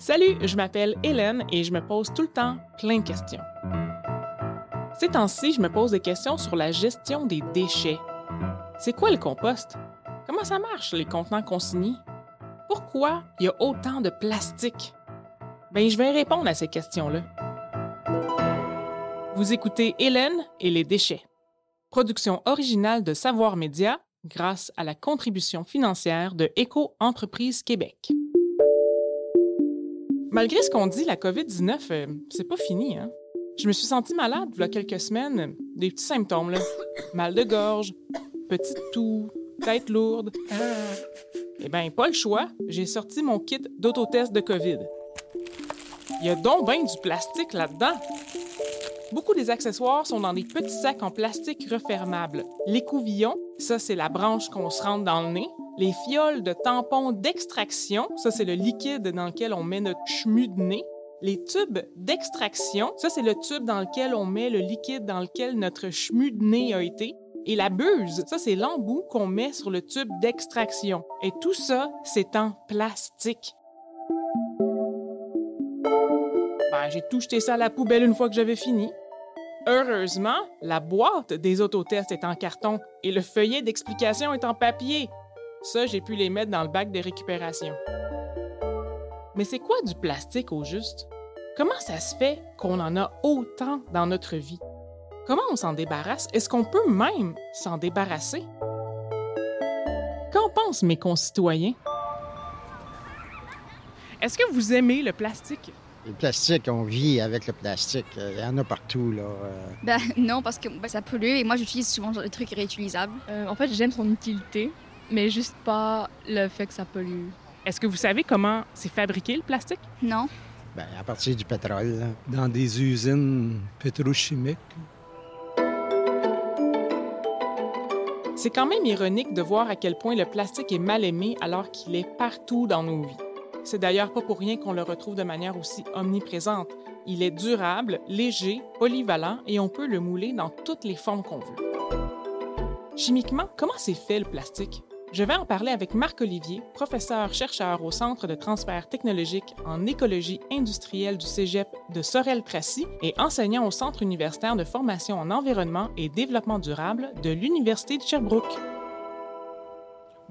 Salut, je m'appelle Hélène et je me pose tout le temps plein de questions. Ces temps-ci, je me pose des questions sur la gestion des déchets. C'est quoi le compost? Comment ça marche, les contenants consignés? Pourquoi il y a autant de plastique? Ben, je vais répondre à ces questions-là. Vous écoutez Hélène et les déchets. Production originale de Savoir Média grâce à la contribution financière de Éco-Entreprise Québec. Malgré ce qu'on dit, la COVID-19, euh, c'est pas fini, hein? Je me suis sentie malade il y a quelques semaines. Des petits symptômes, là. Mal de gorge, petite toux, tête lourde. Eh bien, pas le choix. J'ai sorti mon kit d'autotest de COVID. Il y a donc bien du plastique là-dedans. Beaucoup des accessoires sont dans des petits sacs en plastique refermables. L'écouvillon, ça c'est la branche qu'on se rentre dans le nez. Les fioles de tampons d'extraction, ça c'est le liquide dans lequel on met notre chemu de nez. Les tubes d'extraction, ça c'est le tube dans lequel on met le liquide dans lequel notre chemu de nez a été. Et la buse, ça c'est l'embout qu'on met sur le tube d'extraction. Et tout ça, c'est en plastique. J'ai tout jeté ça à la poubelle une fois que j'avais fini. Heureusement, la boîte des autotests est en carton et le feuillet d'explication est en papier. Ça, j'ai pu les mettre dans le bac de récupération. Mais c'est quoi du plastique au juste? Comment ça se fait qu'on en a autant dans notre vie? Comment on s'en débarrasse? Est-ce qu'on peut même s'en débarrasser? Qu'en pensent mes concitoyens? Est-ce que vous aimez le plastique? Le plastique, on vit avec le plastique. Il y en a partout, là. euh. Ben non, parce que ben, ça pollue et moi j'utilise souvent des trucs réutilisables. Euh, en fait, j'aime son utilité, mais juste pas le fait que ça pollue. Est-ce que vous savez comment c'est fabriqué le plastique? Non? Ben, à partir du pétrole, là. dans des usines pétrochimiques. C'est quand même ironique de voir à quel point le plastique est mal aimé alors qu'il est partout dans nos vies. C'est d'ailleurs pas pour rien qu'on le retrouve de manière aussi omniprésente. Il est durable, léger, polyvalent et on peut le mouler dans toutes les formes qu'on veut. Chimiquement, comment c'est fait le plastique? Je vais en parler avec Marc Olivier, professeur-chercheur au Centre de transfert technologique en écologie industrielle du Cégep de Sorel-Tracy et enseignant au Centre universitaire de formation en environnement et développement durable de l'Université de Sherbrooke.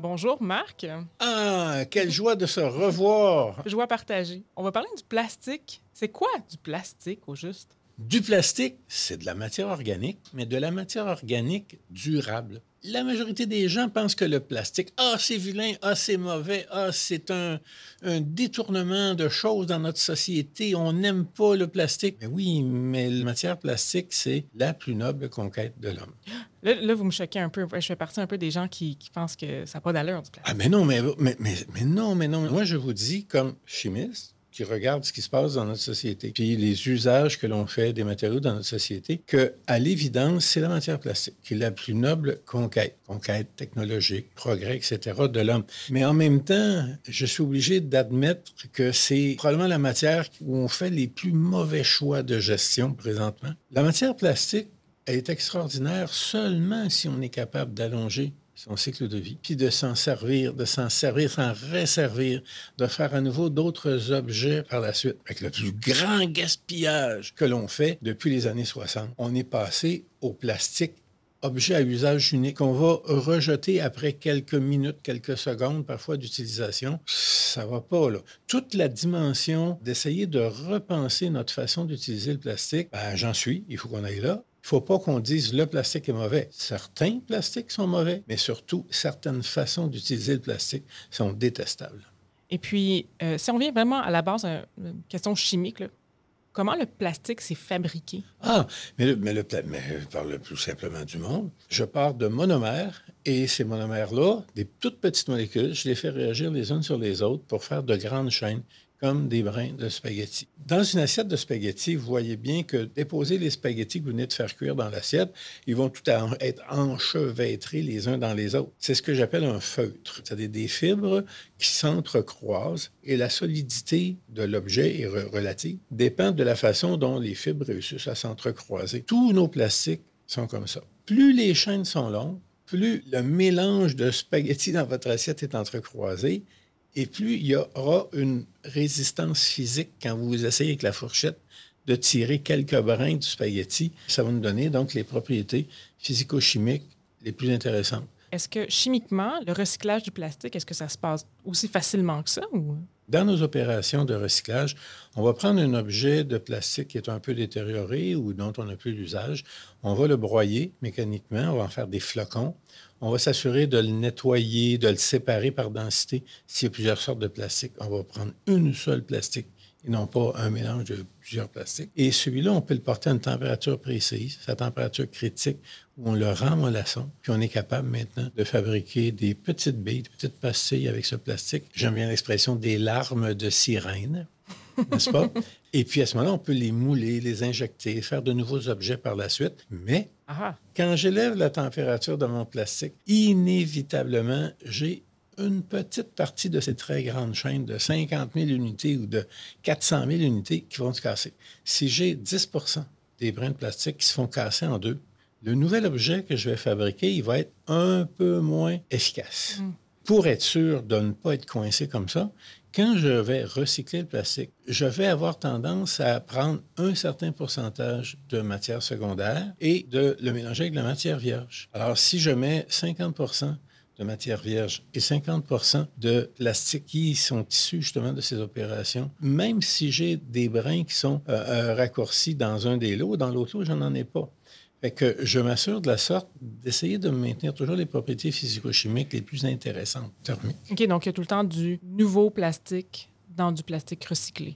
Bonjour Marc, Ah, quelle joie de se revoir! joie partagée. On va parler du plastique. C'est quoi du plastique au juste? Du plastique, c'est de la matière organique, mais de la matière organique durable. La majorité des gens pensent que le plastique, ah, c'est vilain, ah, c'est mauvais, ah, c'est un, un détournement de choses dans notre société, on n'aime pas le plastique. Mais oui, mais la matière plastique, c'est la plus noble conquête de l'homme. Là, là, vous me choquez un peu. Je fais partie un peu des gens qui, qui pensent que ça n'a pas d'allure du plastique. Ah, mais non, mais, mais, mais, mais non, mais non. Moi, je vous dis, comme chimiste, qui regarde ce qui se passe dans notre société, puis les usages que l'on fait des matériaux dans notre société, que à l'évidence, c'est la matière plastique qui est la plus noble conquête, conquête technologique, progrès, etc. de l'homme. Mais en même temps, je suis obligé d'admettre que c'est probablement la matière où on fait les plus mauvais choix de gestion présentement. La matière plastique est extraordinaire seulement si on est capable d'allonger son cycle de vie, puis de s'en servir, de s'en servir, s'en resservir, de faire à nouveau d'autres objets par la suite. Avec le plus grand gaspillage que l'on fait depuis les années 60, on est passé au plastique objet à usage unique qu'on va rejeter après quelques minutes, quelques secondes parfois d'utilisation. Ça va pas, là. Toute la dimension d'essayer de repenser notre façon d'utiliser le plastique, ben, j'en suis, il faut qu'on aille là. Il faut pas qu'on dise le plastique est mauvais. Certains plastiques sont mauvais, mais surtout, certaines façons d'utiliser le plastique sont détestables. Et puis, euh, si on vient vraiment à la base, euh, une question chimique, là, comment le plastique s'est fabriqué? Ah, mais, le, mais, le, mais je parle le plus simplement du monde. Je pars de monomères et ces monomères-là, des toutes petites molécules, je les fais réagir les unes sur les autres pour faire de grandes chaînes comme des brins de spaghettis. Dans une assiette de spaghettis, vous voyez bien que déposer les spaghettis que vous venez de faire cuire dans l'assiette, ils vont tout en- être enchevêtrés les uns dans les autres. C'est ce que j'appelle un feutre. C'est-à-dire des fibres qui s'entrecroisent et la solidité de l'objet est re- relative dépend de la façon dont les fibres réussissent à s'entrecroiser. Tous nos plastiques sont comme ça. Plus les chaînes sont longues, plus le mélange de spaghettis dans votre assiette est entrecroisé et plus il y aura une résistance physique quand vous essayez avec la fourchette de tirer quelques brins du spaghetti. Ça va nous donner donc les propriétés physico-chimiques les plus intéressantes. Est-ce que chimiquement, le recyclage du plastique, est-ce que ça se passe aussi facilement que ça? Ou... Dans nos opérations de recyclage, on va prendre un objet de plastique qui est un peu détérioré ou dont on n'a plus l'usage. On va le broyer mécaniquement, on va en faire des flocons. On va s'assurer de le nettoyer, de le séparer par densité. S'il y a plusieurs sortes de plastique, on va prendre une seule plastique et non pas un mélange de plusieurs plastiques. Et celui-là, on peut le porter à une température précise, sa température critique, où on le rend mollasson, puis on est capable maintenant de fabriquer des petites billes, des petites pastilles avec ce plastique. J'aime bien l'expression des larmes de sirène, n'est-ce pas? Et puis à ce moment-là, on peut les mouler, les injecter, faire de nouveaux objets par la suite. Mais Ah, quand j'élève la température de mon plastique, inévitablement, j'ai une petite partie de ces très grandes chaînes de 50 000 unités ou de 400 000 unités qui vont se casser. Si j'ai 10% des brins de plastique qui se font casser en deux, le nouvel objet que je vais fabriquer, il va être un peu moins efficace. Pour être sûr de ne pas être coincé comme ça, quand je vais recycler le plastique, je vais avoir tendance à prendre un certain pourcentage de matière secondaire et de le mélanger avec de la matière vierge. Alors, si je mets 50 de matière vierge et 50 de plastique qui sont issus justement de ces opérations, même si j'ai des brins qui sont euh, euh, raccourcis dans un des lots, dans l'autre lot, je n'en ai pas. Fait que je m'assure de la sorte d'essayer de maintenir toujours les propriétés physico-chimiques les plus intéressantes thermiques. OK, donc il y a tout le temps du nouveau plastique dans du plastique recyclé.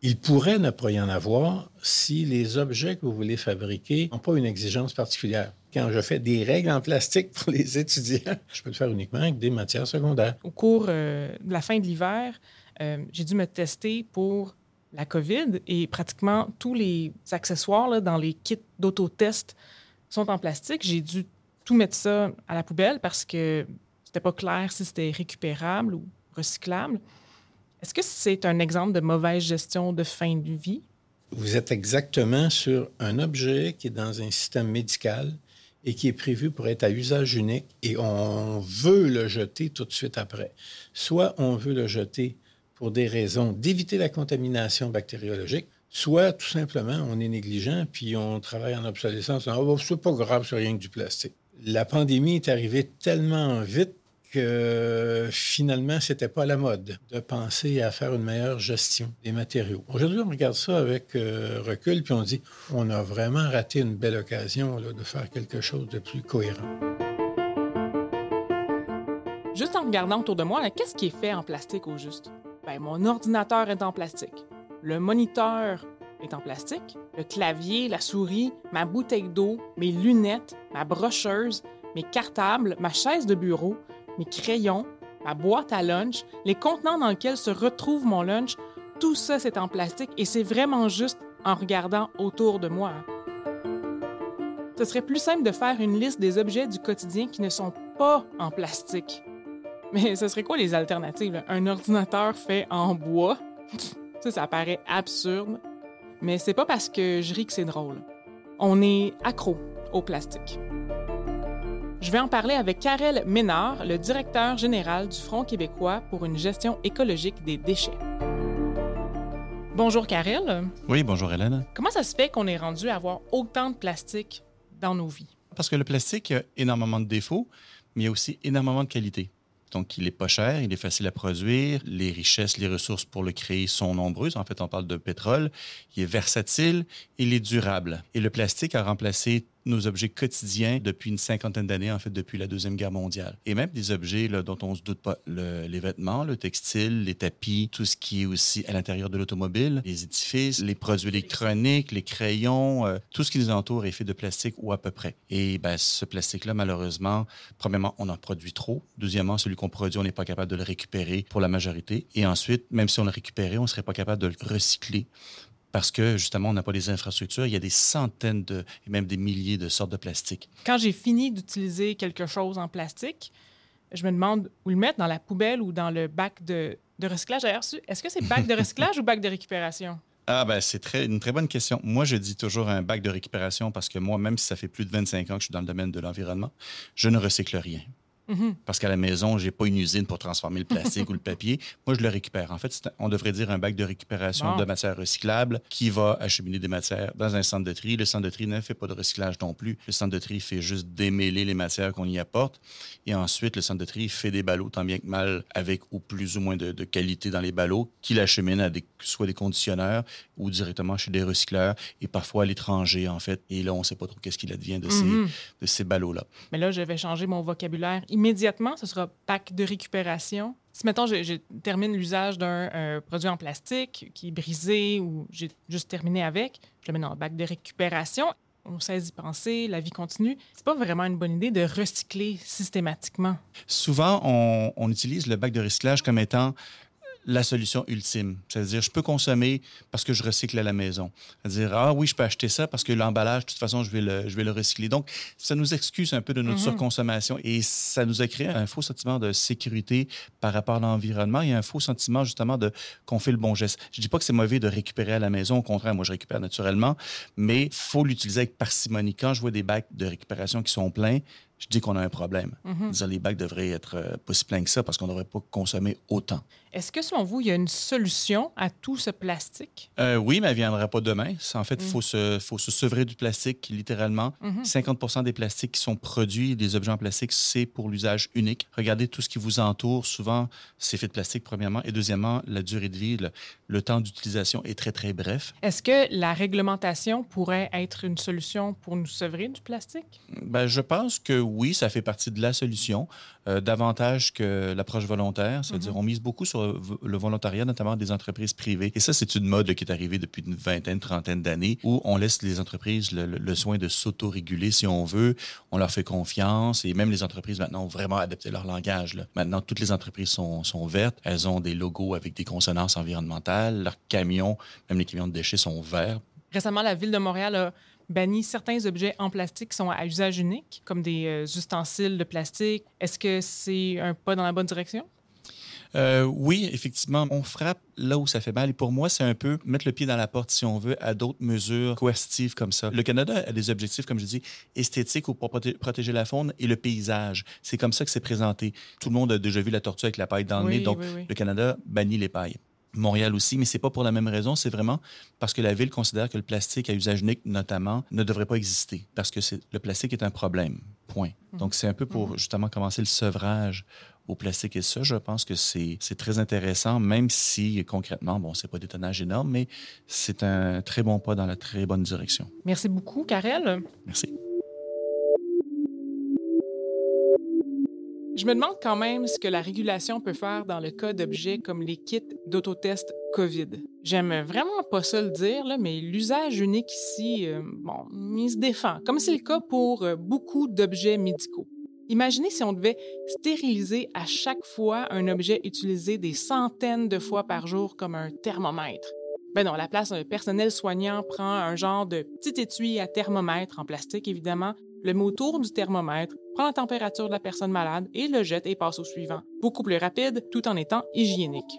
Il pourrait ne pas y en avoir si les objets que vous voulez fabriquer n'ont pas une exigence particulière. Quand je fais des règles en plastique pour les étudiants, je peux le faire uniquement avec des matières secondaires. Au cours euh, de la fin de l'hiver, euh, j'ai dû me tester pour la COVID et pratiquement tous les accessoires là, dans les kits d'autotest sont en plastique. J'ai dû tout mettre ça à la poubelle parce que c'était pas clair si c'était récupérable ou recyclable. Est-ce que c'est un exemple de mauvaise gestion de fin de vie? Vous êtes exactement sur un objet qui est dans un système médical et qui est prévu pour être à usage unique et on veut le jeter tout de suite après. Soit on veut le jeter pour des raisons d'éviter la contamination bactériologique, soit tout simplement on est négligent puis on travaille en obsolescence. Oh, c'est pas grave, c'est rien que du plastique. La pandémie est arrivée tellement vite que finalement, c'était pas à la mode de penser à faire une meilleure gestion des matériaux. Aujourd'hui, on regarde ça avec euh, recul, puis on dit, on a vraiment raté une belle occasion de faire quelque chose de plus cohérent. Juste en regardant autour de moi, qu'est-ce qui est fait en plastique au juste? Ben, mon ordinateur est en plastique. Le moniteur est en plastique. Le clavier, la souris, ma bouteille d'eau, mes lunettes, ma brocheuse, mes cartables, ma chaise de bureau, mes crayons, ma boîte à lunch, les contenants dans lesquels se retrouve mon lunch, tout ça, c'est en plastique et c'est vraiment juste en regardant autour de moi. Ce serait plus simple de faire une liste des objets du quotidien qui ne sont pas en plastique. Mais ce serait quoi les alternatives? Un ordinateur fait en bois? ça, ça paraît absurde. Mais c'est pas parce que je ris que c'est drôle. On est accro au plastique. Je vais en parler avec Karel Ménard, le directeur général du Front québécois pour une gestion écologique des déchets. Bonjour Karel. Oui, bonjour Hélène. Comment ça se fait qu'on est rendu à avoir autant de plastique dans nos vies? Parce que le plastique a énormément de défauts, mais il y a aussi énormément de qualités. Donc, il est pas cher, il est facile à produire, les richesses, les ressources pour le créer sont nombreuses. En fait, on parle de pétrole. Il est versatile, il est durable. Et le plastique a remplacé nos objets quotidiens depuis une cinquantaine d'années, en fait, depuis la Deuxième Guerre mondiale. Et même des objets dont on se doute pas, le- les vêtements, le textile, les tapis, tout ce qui est aussi à l'intérieur de l'automobile, les édifices, les produits électroniques, les crayons, euh, tout ce qui nous entoure est fait de plastique ou à peu près. Et ben, ce plastique-là, malheureusement, premièrement, on en produit trop. Deuxièmement, celui qu'on produit, on n'est pas capable de le récupérer pour la majorité. Et ensuite, même si on le récupérait, on ne serait pas capable de le recycler parce que justement, on n'a pas les infrastructures. Il y a des centaines de, et même des milliers de sortes de plastique. Quand j'ai fini d'utiliser quelque chose en plastique, je me demande où le mettre, dans la poubelle ou dans le bac de, de recyclage. D'ailleurs, est-ce que c'est bac de recyclage ou bac de récupération? Ah ben c'est très, une très bonne question. Moi, je dis toujours un bac de récupération parce que moi, même si ça fait plus de 25 ans que je suis dans le domaine de l'environnement, je ne recycle rien. Mhm. Parce qu'à la maison, j'ai pas une usine pour transformer le plastique ou le papier. Moi, je le récupère. En fait, on devrait dire un bac de récupération Bon. de matières recyclables qui va acheminer des matières dans un centre de tri. Le centre de tri ne fait pas de recyclage non plus. Le centre de tri fait juste démêler les matières qu'on y apporte. Et ensuite, le centre de tri fait des ballots, tant bien que mal, avec ou plus ou moins de, de qualité dans les ballots, qu'il achemine à des, soit des conditionneurs ou directement chez des recycleurs et parfois à l'étranger, en fait. Et là, on ne sait pas trop qu'est-ce qu'il advient de ces, Mhm. de ces ballots-là. Mais là, je vais changer mon vocabulaire immédiatement. Ce sera bac de récupération. Si, mettons, je, termine l'usage d'un euh, produit en plastique qui est brisé ou j'ai juste terminé avec, je le mets dans le bac de récupération. On sait y penser, la vie continue. C'est pas vraiment une bonne idée de recycler systématiquement. Souvent, on utilise le bac de recyclage comme étant la solution ultime. C'est-à-dire, je peux consommer parce que je recycle à la maison. C'est-à-dire, ah oui, je peux acheter ça parce que l'emballage, de toute façon, je vais le, je vais le recycler. Donc, ça nous excuse un peu de notre Mhm. surconsommation et ça nous a créé un faux sentiment de sécurité par rapport à l'environnement et un faux sentiment, justement, de qu'on fait le bon geste. Je dis pas que c'est mauvais de récupérer à la maison. Au contraire, moi, je récupère naturellement, mais faut l'utiliser avec parcimonie. Quand je vois des bacs de récupération qui sont pleins, je dis qu'on a un problème. Mhm. Les bacs devraient être euh, pas si pleins que ça parce qu'on ne devrait pas consommer autant. Est-ce que, selon vous, il y a une solution à tout ce plastique? Euh, oui, mais elle ne viendra pas demain. En fait, il Mm. faut, se, faut se sevrer du plastique, littéralement. Mhm. 50% des plastiques qui sont produits, des objets en plastique, c'est pour l'usage unique. Regardez tout ce qui vous entoure. Souvent, c'est fait de plastique, premièrement. Et deuxièmement, la durée de vie, le, le temps d'utilisation est très, très bref. Est-ce que la réglementation pourrait être une solution pour nous sevrer du plastique? Ben, je pense que oui, ça fait partie de la solution, euh, davantage que l'approche volontaire. C'est-à-dire, on mise beaucoup sur le le volontariat, notamment des entreprises privées. Et ça, c'est une mode là, qui est arrivée depuis une vingtaine, trentaine d'années, où on laisse les entreprises le, le- le soin de s'autoréguler si on veut. On leur fait confiance. Et même les entreprises, maintenant, ont vraiment adapté leur langage. là. Maintenant, toutes les entreprises sont, sont vertes. Elles ont des logos avec des consonances environnementales. Leurs camions, même les camions de déchets, sont verts. Récemment, la Ville de Montréal a banni certains objets en plastique qui sont à usage unique, comme des euh, ustensiles de plastique. Est-ce que c'est un pas dans la bonne direction? Euh, oui, effectivement, on frappe là où ça fait mal. Et pour moi, c'est un peu mettre le pied dans la porte, si on veut, à d'autres mesures coercitives comme ça. Le Canada a des objectifs, comme je dis, esthétiques ou pour proté- protéger la faune et le paysage. C'est comme ça que c'est présenté. Tout le monde a déjà vu la tortue avec la paille dans le Oui, nez. Donc, oui, oui. le Canada bannit les pailles. Montréal aussi, mais c'est pas pour la même raison. C'est vraiment parce que la ville considère que le plastique à usage unique, notamment, ne devrait pas exister parce que le plastique est un problème. Point. Donc, c'est un peu pour justement commencer le sevrage au plastique. Et ça, je pense que c'est c'est très intéressant, même si concrètement, bon, c'est pas des tonnages énormes, mais c'est un très bon pas dans la très bonne direction. Merci beaucoup, Karel. Merci. Je me demande quand même ce que la régulation peut faire dans le cas d'objets comme les kits d'autotest COVID. J'aime vraiment pas ça le dire, mais l'usage unique ici, euh, bon, il se défend, comme c'est le cas pour euh, beaucoup d'objets médicaux. Imaginez si on devait stériliser à chaque fois un objet utilisé des centaines de fois par jour comme un thermomètre. Ben non, la place, un personnel soignant prend un genre de petit étui à thermomètre en plastique, évidemment, le met autour du thermomètre, prend la température de la personne malade et le jette et passe au suivant. Beaucoup plus rapide, tout en étant hygiénique.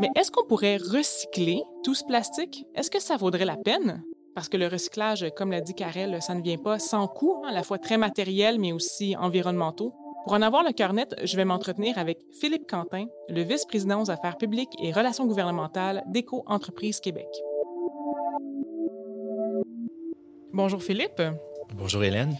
Mais est-ce qu'on pourrait recycler tout ce plastique? Est-ce que ça vaudrait la peine? Parce que le recyclage, comme l'a dit Karel, ça ne vient pas sans coût, hein, à la fois très matériel, mais aussi environnementaux. Pour en avoir le cœur net, je vais m'entretenir avec Philippe Quentin, le vice-président aux affaires publiques et relations gouvernementales d'Éco-entreprise Québec. Bonjour Philippe. Bonjour Hélène.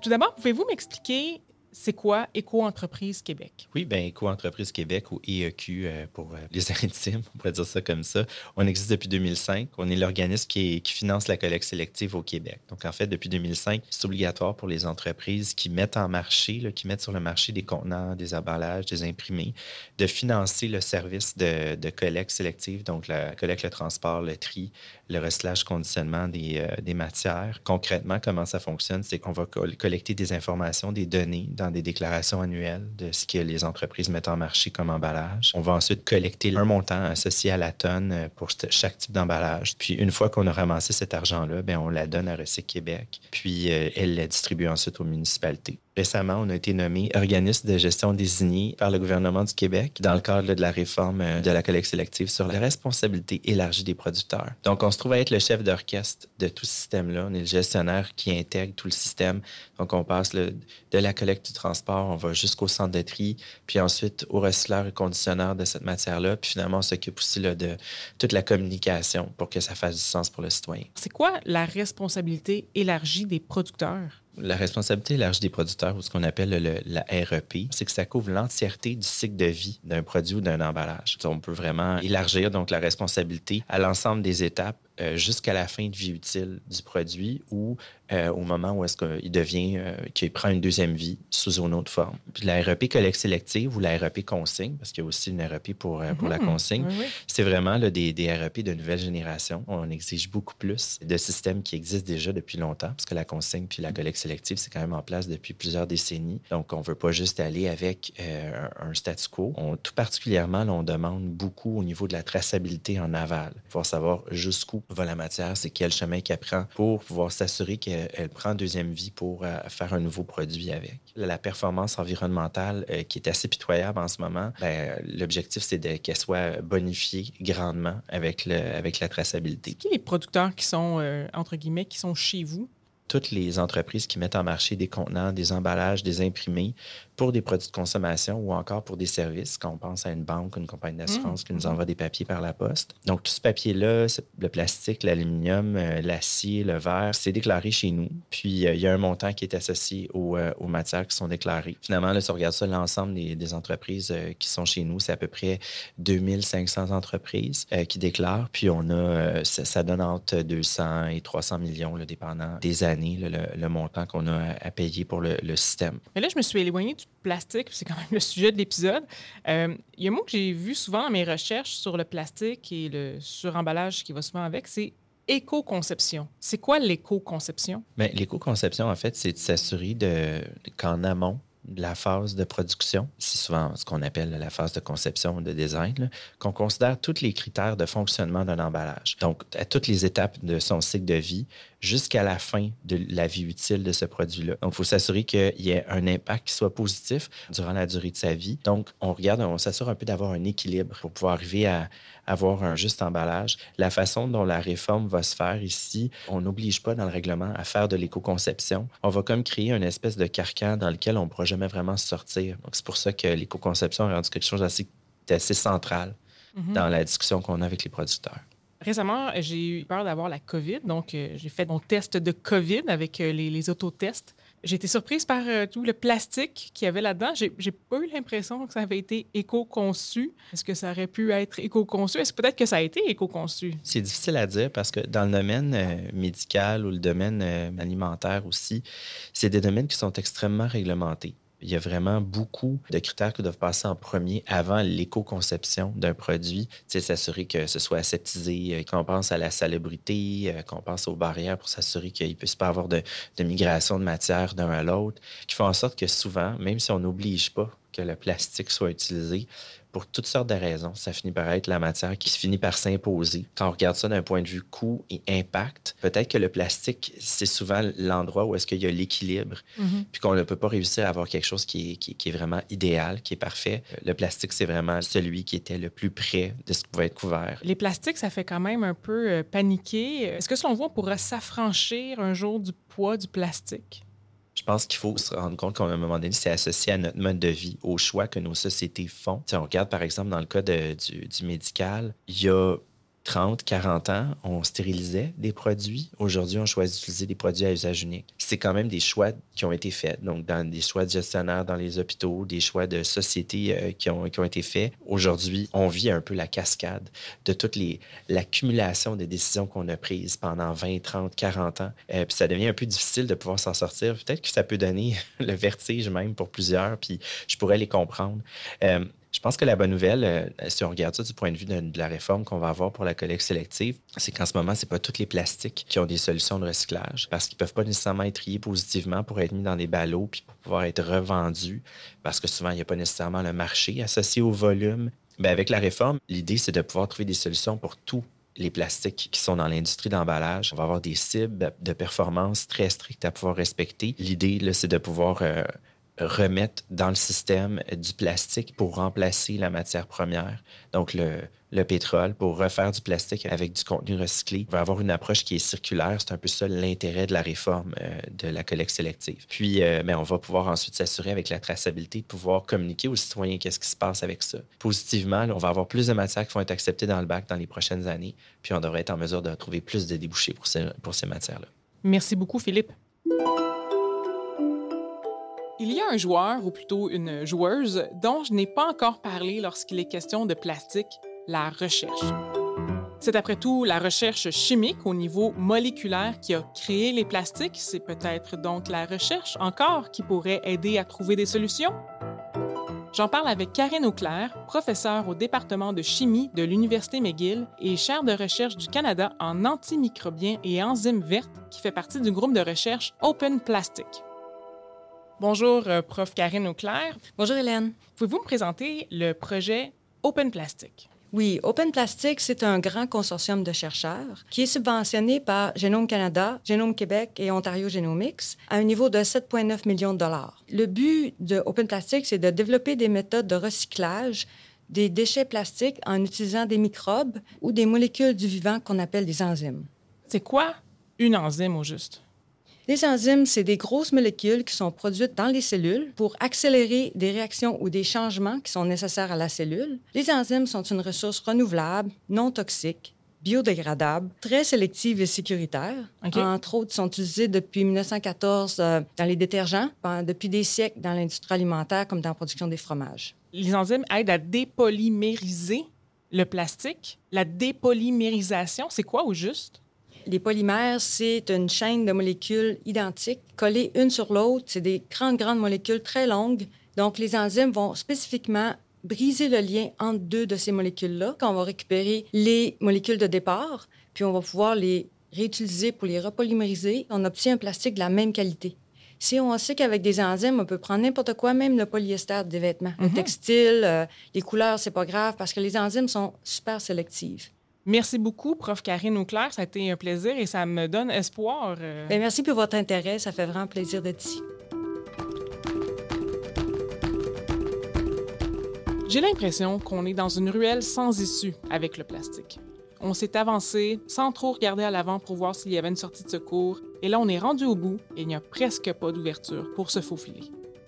Tout d'abord, pouvez-vous m'expliquer c'est quoi Éco-entreprise Québec? Oui, bien, Éco-entreprise Québec ou EEQ euh, pour euh, les intimes, on pourrait dire ça comme ça. On existe depuis 2005. On est l'organisme qui, finance la collecte sélective au Québec. Donc, en fait, depuis 2005, c'est obligatoire pour les entreprises qui mettent en marché, qui mettent sur le marché des contenants, des emballages, des imprimés, de financer le service de, collecte sélective, donc la collecte, le transport, le tri, le recyclage, conditionnement des, euh, des matières. Concrètement, comment ça fonctionne? C'est qu'on va col- collecter des informations, des données dans des déclarations annuelles de ce que les entreprises mettent en marché comme emballage. On va ensuite collecter un montant associé à la tonne euh, pour ch- chaque type d'emballage. Puis une fois qu'on a ramassé cet argent-là, ben on la donne à Recyc Québec. Puis euh, elle la distribue ensuite aux municipalités. Récemment, on a été nommé organisme de gestion désigné par le gouvernement du Québec dans le cadre de la réforme euh, de la collecte sélective sur la responsabilité élargie des producteurs. Donc, on se trouve à être le chef d'orchestre de tout ce système-là. On est le gestionnaire qui intègre tout le système. Donc, on passe de la collecte du transport, on va jusqu'au centre de tri, puis ensuite au recycleur et conditionneur de cette matière-là. Puis finalement, on s'occupe aussi de toute la communication pour que ça fasse du sens pour le citoyen. C'est quoi la responsabilité élargie des producteurs? La responsabilité élargie des producteurs, ou ce qu'on appelle le, la REP, c'est que ça couvre l'entièreté du cycle de vie d'un produit ou d'un emballage. On peut vraiment élargir donc la responsabilité à l'ensemble des étapes euh, jusqu'à la fin de vie utile du produit ou euh, au moment où est-ce qu'il devient, euh, qu'il prend une deuxième vie sous une autre forme. Puis la REP collecte sélective ou la REP consigne, parce qu'il y a aussi une REP pour, pour la mhm. consigne, c'est vraiment là, des, des, REP de nouvelle génération. On exige beaucoup plus de systèmes qui existent déjà depuis longtemps, parce que la consigne puis la collecte sélective, c'est quand même en place depuis plusieurs décennies. Donc, on ne veut pas juste aller avec un statu quo. On, tout particulièrement, là, on demande beaucoup au niveau de la traçabilité en aval. Il faut savoir jusqu'où va la matière, c'est quel chemin qu'elle prend pour pouvoir s'assurer qu'elle prend deuxième vie pour euh, faire un nouveau produit avec. La performance environnementale euh, qui est assez pitoyable en ce moment, ben, l'objectif, c'est qu'elle soit bonifiée grandement avec, le, avec la traçabilité. Qui les producteurs qui sont, euh, entre guillemets, qui sont chez vous? toutes les entreprises qui mettent en marché des contenants, des emballages, des imprimés pour des produits de consommation ou encore pour des services, quand on pense à une banque une compagnie d'assurance qui nous mmh. envoie des papiers par la poste. Donc, tout ce papier-là, le plastique, l'aluminium, euh, l'acier, le verre, c'est déclaré chez nous. Puis, euh, il y a un montant qui est associé euh, aux, matières qui sont déclarées. Finalement, là, si on regarde ça, l'ensemble des, entreprises qui sont chez nous, c'est à peu près 2500 entreprises qui déclarent. Puis, on a, ça, donne entre 200 et 300 millions, là, dépendant des années, le, montant qu'on a à, payer pour le, le système. Mais là, je me suis éloignée du plastique, c'est quand même le sujet de l'épisode. Euh, il y a un mot que j'ai vu souvent dans mes recherches sur le plastique et le suremballage qui va souvent avec, c'est éco-conception. C'est quoi l'éco-conception? Ben, l'éco-conception, en fait, c'est de s'assurer qu'en amont, la phase de production, c'est souvent ce qu'on appelle la phase de conception ou de design, qu'on considère tous les critères de fonctionnement d'un emballage. Donc, à toutes les étapes de son cycle de vie jusqu'à la fin de la vie utile de ce produit-là. Donc, il faut s'assurer qu'il y ait un impact qui soit positif durant la durée de sa vie. Donc, on regarde, on s'assure un peu d'avoir un équilibre pour pouvoir arriver à avoir un juste emballage. La façon dont la réforme va se faire ici, on n'oblige pas dans le règlement à faire de l'éco-conception. On va comme créer une espèce de carcan dans lequel on ne pourra jamais vraiment sortir. Donc, c'est pour ça que l'éco-conception est rendu quelque chose d'assez, assez central mhm. dans la discussion qu'on a avec les producteurs. Récemment, j'ai eu peur d'avoir la COVID, donc euh, j'ai fait mon test de COVID avec euh, les, les autotests. J'ai été surprise par euh, tout le plastique qu'il y avait là-dedans. J'ai pas eu l'impression que ça avait été éco-conçu. Est-ce que ça aurait pu être éco-conçu? Est-ce peut-être que ça a été éco-conçu? C'est difficile à dire parce que dans le domaine médical ou le domaine alimentaire aussi, c'est des domaines qui sont extrêmement réglementés. Il y a vraiment beaucoup de critères qui doivent passer en premier avant l'éco-conception d'un produit. C'est s'assurer que ce soit aseptisé, euh, qu'on pense à la salubrité, euh, qu'on pense aux barrières pour s'assurer qu'il ne puisse pas avoir de, de migration de matière d'un à l'autre, qui font en sorte que souvent, même si on n'oblige pas que le plastique soit utilisé, pour toutes sortes de raisons. Ça finit par être la matière qui finit par s'imposer. Quand on regarde ça d'un point de vue coût et impact, peut-être que le plastique, c'est souvent l'endroit où est-ce qu'il y a l'équilibre, mm-hmm. puis qu'on ne peut pas réussir à avoir quelque chose qui est, qui, est, vraiment idéal, qui est parfait. Le plastique, c'est vraiment celui qui était le plus près de ce qui pouvait être couvert. Les plastiques, ça fait quand même un peu euh, paniquer. Est-ce que selon vous, on pourra s'affranchir un jour du poids du plastique? Je pense qu'il faut se rendre compte qu'à un moment donné, c'est associé à notre mode de vie, au choix que nos sociétés font. Si on regarde par exemple dans le cas du, du médical, il y a 30, 40 ans, on stérilisait des produits. Aujourd'hui, on choisit d'utiliser des produits à usage unique. C'est quand même des choix qui ont été faits. Donc, dans des choix de gestionnaires dans les hôpitaux, des choix de sociétés euh, qui, ont, été faits. Aujourd'hui, on vit un peu la cascade de toute l'accumulation des décisions qu'on a prises pendant 20, 30, 40 ans. Euh, puis ça devient un peu difficile de pouvoir s'en sortir. Peut-être que ça peut donner le vertige même pour plusieurs, puis je pourrais les comprendre. Euh, je pense que la bonne nouvelle, euh, si on regarde ça du point de vue de, la réforme qu'on va avoir pour la collecte sélective, c'est qu'en ce moment, c'est pas tous les plastiques qui ont des solutions de recyclage parce qu'ils peuvent pas nécessairement être triés positivement pour être mis dans des ballots puis pour pouvoir être revendus parce que souvent, il n'y a pas nécessairement le marché associé au volume. Bien, avec la réforme, l'idée, c'est de pouvoir trouver des solutions pour tous les plastiques qui sont dans l'industrie d'emballage. On va avoir des cibles de performance très strictes à pouvoir respecter. L'idée, c'est de pouvoir euh, remettre dans le système du plastique pour remplacer la matière première, donc le, le pétrole, pour refaire du plastique avec du contenu recyclé. On va avoir une approche qui est circulaire. C'est un peu ça l'intérêt de la réforme euh, de la collecte sélective. Puis, euh, ben, on va pouvoir ensuite s'assurer avec la traçabilité de pouvoir communiquer aux citoyens qu'est-ce qui se passe avec ça. Positivement, on va avoir plus de matières qui vont être acceptées dans le bac dans les prochaines années, puis on devrait être en mesure de trouver plus de débouchés pour ces, pour ces matières-là. Merci beaucoup, Philippe. Il y a un joueur, ou plutôt une joueuse, dont je n'ai pas encore parlé lorsqu'il est question de plastique, la recherche. C'est après tout la recherche chimique au niveau moléculaire qui a créé les plastiques. C'est peut-être donc la recherche encore qui pourrait aider à trouver des solutions. J'en parle avec Karine Auclair, professeure au département de chimie de l'Université McGill et chaire de recherche du Canada en antimicrobiens et enzymes vertes, qui fait partie du groupe de recherche Open Plastic. Bonjour, euh, prof Karine Auclair. Bonjour Hélène. Pouvez-vous me présenter le projet Open Plastic? Oui, Open Plastic, c'est un grand consortium de chercheurs qui est subventionné par Génome Canada, Génome Québec et Ontario Genomics à un niveau de 7,9 millions de dollars. Le but de Open Plastic, c'est de développer des méthodes de recyclage des déchets plastiques en utilisant des microbes ou des molécules du vivant qu'on appelle des enzymes. C'est quoi une enzyme au juste? Les enzymes, c'est des grosses molécules qui sont produites dans les cellules pour accélérer des réactions ou des changements qui sont nécessaires à la cellule. Les enzymes sont une ressource renouvelable, non toxique, biodégradable, très sélective et sécuritaire. OK. Entre autres, sont utilisées depuis 1914 euh, dans les détergents, depuis des siècles dans l'industrie alimentaire comme dans la production des fromages. Les enzymes aident à dépolymériser le plastique. La dépolymérisation, c'est quoi au juste? Les polymères, c'est une chaîne de molécules identiques collées une sur l'autre. C'est des grandes, grandes molécules très longues. Donc, les enzymes vont spécifiquement briser le lien entre deux de ces molécules-là. Quand on va récupérer les molécules de départ, puis on va pouvoir les réutiliser pour les repolymériser, on obtient un plastique de la même qualité. Si on sait qu'avec des enzymes, on peut prendre n'importe quoi, même le polyester des vêtements, le textile, euh, les couleurs, c'est pas grave parce que les enzymes sont super sélectives. Merci beaucoup, prof Karine Auclair. Ça a été un plaisir et ça me donne espoir. euh, Bien, merci pour votre intérêt. Ça fait vraiment plaisir d'être ici. J'ai l'impression qu'on est dans une ruelle sans issue avec le plastique. On s'est avancé sans trop regarder à l'avant pour voir s'il y avait une sortie de secours, et là on est rendu au bout et il n'y a presque pas d'ouverture pour se faufiler.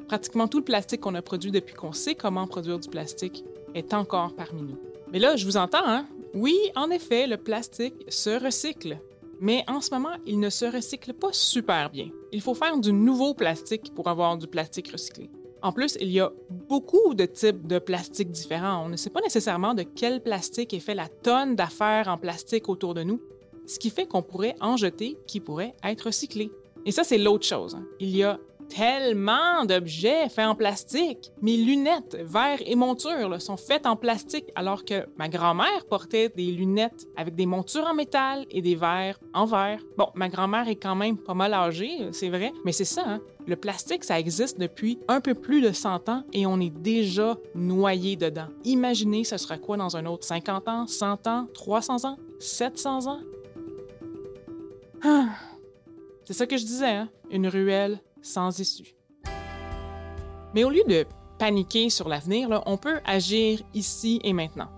Pratiquement tout le plastique qu'on a produit depuis qu'on sait comment produire du plastique est encore parmi nous. Mais là, je vous entends, hein? Oui, en effet, le plastique se recycle. Mais en ce moment, il ne se recycle pas super bien. Il faut faire du nouveau plastique pour avoir du plastique recyclé. En plus, il y a beaucoup de types de plastique différents. On ne sait pas nécessairement de quel plastique est fait la tonne d'affaires en plastique autour de nous, ce qui fait qu'on pourrait en jeter qui pourraient être recyclés. Et ça, c'est l'autre chose. hein. Il y a tellement d'objets faits en plastique. Mes lunettes, verres et montures sont faites en plastique, alors que ma grand-mère portait des lunettes avec des montures en métal et des verres en verre. Bon, ma grand-mère est quand même pas mal âgée, c'est vrai, mais c'est ça, hein. Le plastique, ça existe depuis un peu plus de 100 ans et on est déjà noyé dedans. Imaginez, ce sera quoi dans un autre 50 ans, 100 ans, 300 ans, 700 ans? Ah. C'est ça que je disais, hein? Une ruelle sans issue. Mais au lieu de paniquer sur l'avenir, on peut agir ici et maintenant.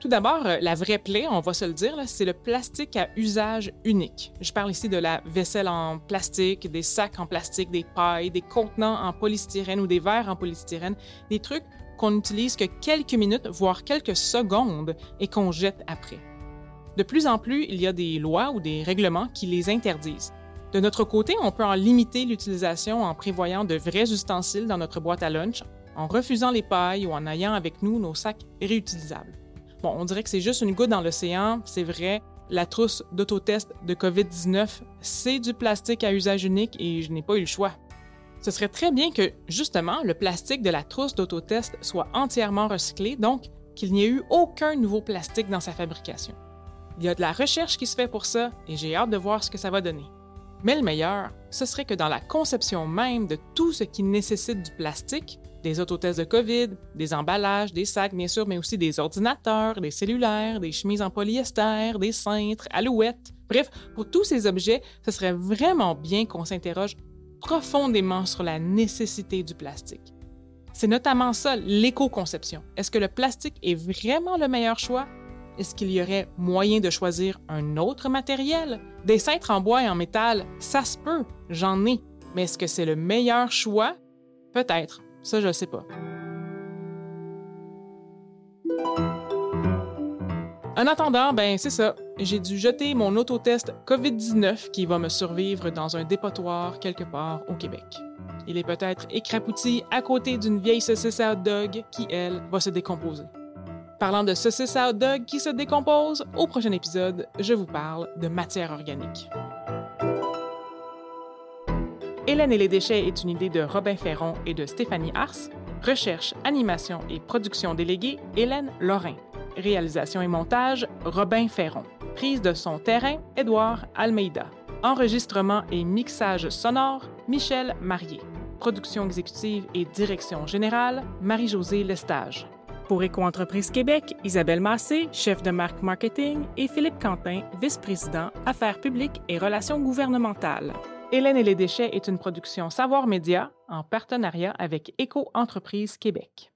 Tout d'abord, euh, la vraie plaie, on va se le dire, c'est le plastique à usage unique. Je parle ici de la vaisselle en plastique, des sacs en plastique, des pailles, des contenants en polystyrène ou des verres en polystyrène, des trucs qu'on n'utilise que quelques minutes, voire quelques secondes, et qu'on jette après. De plus en plus, il y a des lois ou des règlements qui les interdisent. De notre côté, on peut en limiter l'utilisation en prévoyant de vrais ustensiles dans notre boîte à lunch, en refusant les pailles ou en ayant avec nous nos sacs réutilisables. Bon, on dirait que c'est juste une goutte dans l'océan, c'est vrai. La trousse d'autotest de COVID-19, c'est du plastique à usage unique et je n'ai pas eu le choix. Ce serait très bien que, justement, le plastique de la trousse d'autotest soit entièrement recyclé, donc qu'il n'y ait eu aucun nouveau plastique dans sa fabrication. Il y a de la recherche qui se fait pour ça et j'ai hâte de voir ce que ça va donner. Mais le meilleur, ce serait que dans la conception même de tout ce qui nécessite du plastique, Des autotests de COVID, des emballages, des sacs, bien sûr, mais aussi des ordinateurs, des cellulaires, des chemises en polyester, des cintres, alouettes. Bref, pour tous ces objets, ce serait vraiment bien qu'on s'interroge profondément sur la nécessité du plastique. C'est notamment ça, l'éco-conception. Est-ce que le plastique est vraiment le meilleur choix? Est-ce qu'il y aurait moyen de choisir un autre matériel? Des cintres en bois et en métal, ça se peut, j'en ai. Mais est-ce que c'est le meilleur choix? Peut-être, ça je ne sais pas. En attendant, ben c'est ça. J'ai dû jeter mon autotest COVID-19 qui va me survivre dans un dépotoir quelque part au Québec. Il est peut-être écrapouti à côté d'une vieille saucisse à hot dog qui, elle, va se décomposer. Parlant de saucisse à hot dog qui se décompose, au prochain épisode, je vous parle de matière organique. Hélène et les déchets est une idée de Robin Ferron et de Stéphanie Ars. Recherche, animation et production déléguée, Hélène Lorrain. Réalisation et montage, Robin Ferron. Prise de son terrain, Édouard Almeida. Enregistrement et mixage sonore, Michel Marié. Production exécutive et direction générale, Marie-Josée Lestage. Pour Éco-entreprise Québec, Isabelle Massé, chef de marque marketing, et Philippe Quentin, vice-président, affaires publiques et relations gouvernementales. Hélène et les déchets est une production Savoir Média en partenariat avec Éco-entreprise Québec.